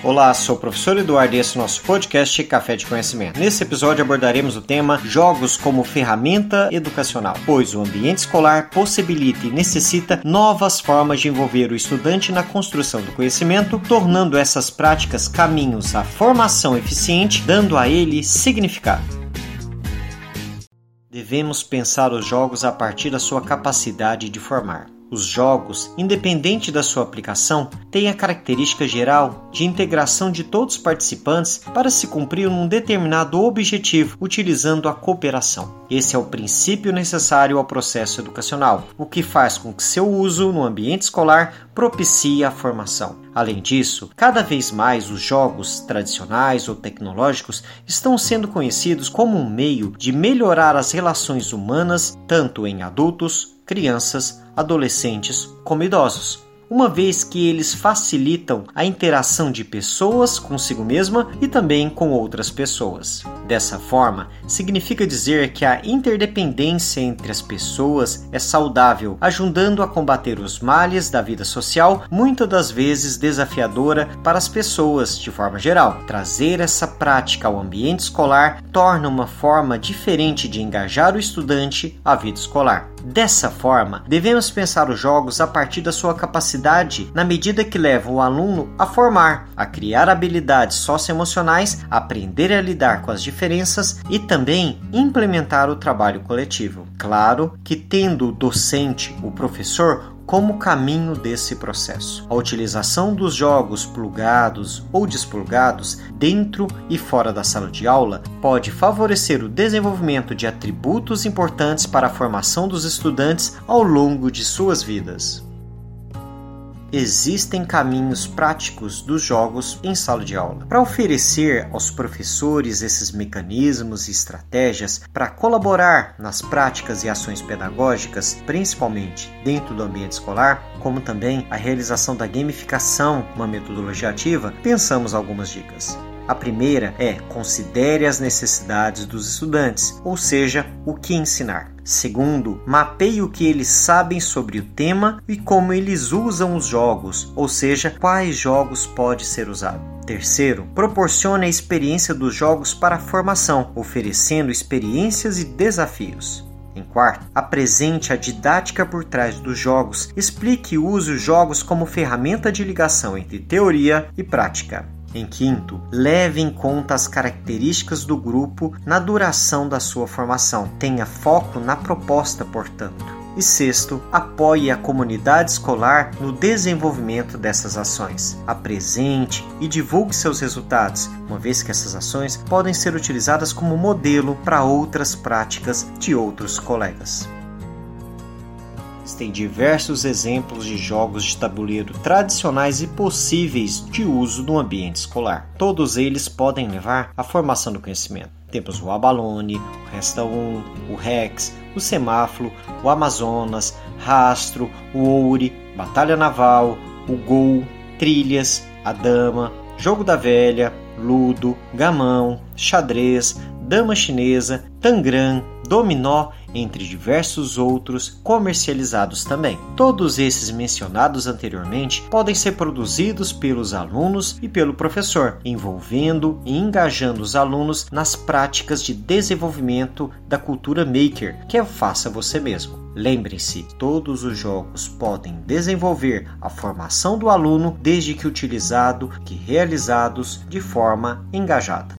Olá, sou o professor Eduardo e esse é o nosso podcast Café de Conhecimento. Nesse episódio abordaremos o tema Jogos como ferramenta educacional, pois o ambiente escolar possibilita e necessita novas formas de envolver o estudante na construção do conhecimento, tornando essas práticas caminhos à formação eficiente, dando a ele significado. Devemos pensar os jogos a partir da sua capacidade de formar. Os jogos, independente da sua aplicação, têm a característica geral de integração de todos os participantes para se cumprir um determinado objetivo utilizando a cooperação. Esse é o princípio necessário ao processo educacional, o que faz com que seu uso no ambiente escolar propicie a formação. Além disso, cada vez mais os jogos tradicionais ou tecnológicos estão sendo conhecidos como um meio de melhorar as relações humanas tanto em adultos, crianças, adolescentes como idosos uma vez que eles facilitam a interação de pessoas consigo mesma e também com outras pessoas. Dessa forma, significa dizer que a interdependência entre as pessoas é saudável, ajudando a combater os males da vida social, muitas das vezes desafiadora para as pessoas de forma geral. Trazer essa prática ao ambiente escolar torna uma forma diferente de engajar o estudante à vida escolar. Dessa forma, devemos pensar os jogos a partir da sua capacidade, na medida que levam o aluno a formar, a criar habilidades socioemocionais, aprender a lidar com as diferenças e também implementar o trabalho coletivo. Claro que tendo o docente, o professor, como caminho desse processo. A utilização dos jogos plugados ou desplugados dentro e fora da sala de aula pode favorecer o desenvolvimento de atributos importantes para a formação dos estudantes ao longo de suas vidas existem caminhos práticos dos jogos em sala de aula. Para oferecer aos professores esses mecanismos e estratégias para colaborar nas práticas e ações pedagógicas, principalmente dentro do ambiente escolar, como também a realização da gamificação, uma metodologia ativa, pensamos algumas dicas. A primeira é considere as necessidades dos estudantes, ou seja, o que ensinar. Segundo, mapeie o que eles sabem sobre o tema e como eles usam os jogos, ou seja, quais jogos pode ser usado. Terceiro, proporcione a experiência dos jogos para a formação, oferecendo experiências e desafios. Em quarto, apresente a didática por trás dos jogos, explique e use os jogos como ferramenta de ligação entre teoria e prática. Em quinto, leve em conta as características do grupo na duração da sua formação. Tenha foco na proposta, portanto. E sexto, apoie a comunidade escolar no desenvolvimento dessas ações. Apresente e divulgue seus resultados, uma vez que essas ações podem ser utilizadas como modelo para outras práticas de outros colegas. Existem diversos exemplos de jogos de tabuleiro tradicionais e possíveis de uso no ambiente escolar. Todos eles podem levar à formação do conhecimento. Temos o Abalone, o Resta 1, o Rex, o Semáforo, o Amazonas, Rastro, o Oure, Batalha Naval, o Gol, Trilhas, a Dama, Jogo da Velha, Ludo, Gamão, Xadrez, Dama Chinesa, Tangram, Dominó entre diversos outros comercializados também. Todos esses mencionados anteriormente podem ser produzidos pelos alunos e pelo professor, envolvendo e engajando os alunos nas práticas de desenvolvimento da cultura maker, que é faça você mesmo. Lembrem-se, todos os jogos podem desenvolver a formação do aluno desde que utilizado e realizados de forma engajada.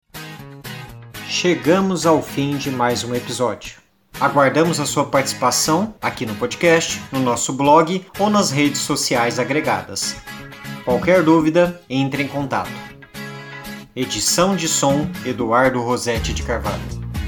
Chegamos ao fim de mais um episódio. Aguardamos a sua participação aqui no podcast, no nosso blog ou nas redes sociais agregadas. Qualquer dúvida, entre em contato. Edição de som Eduardo Rosetti de Carvalho.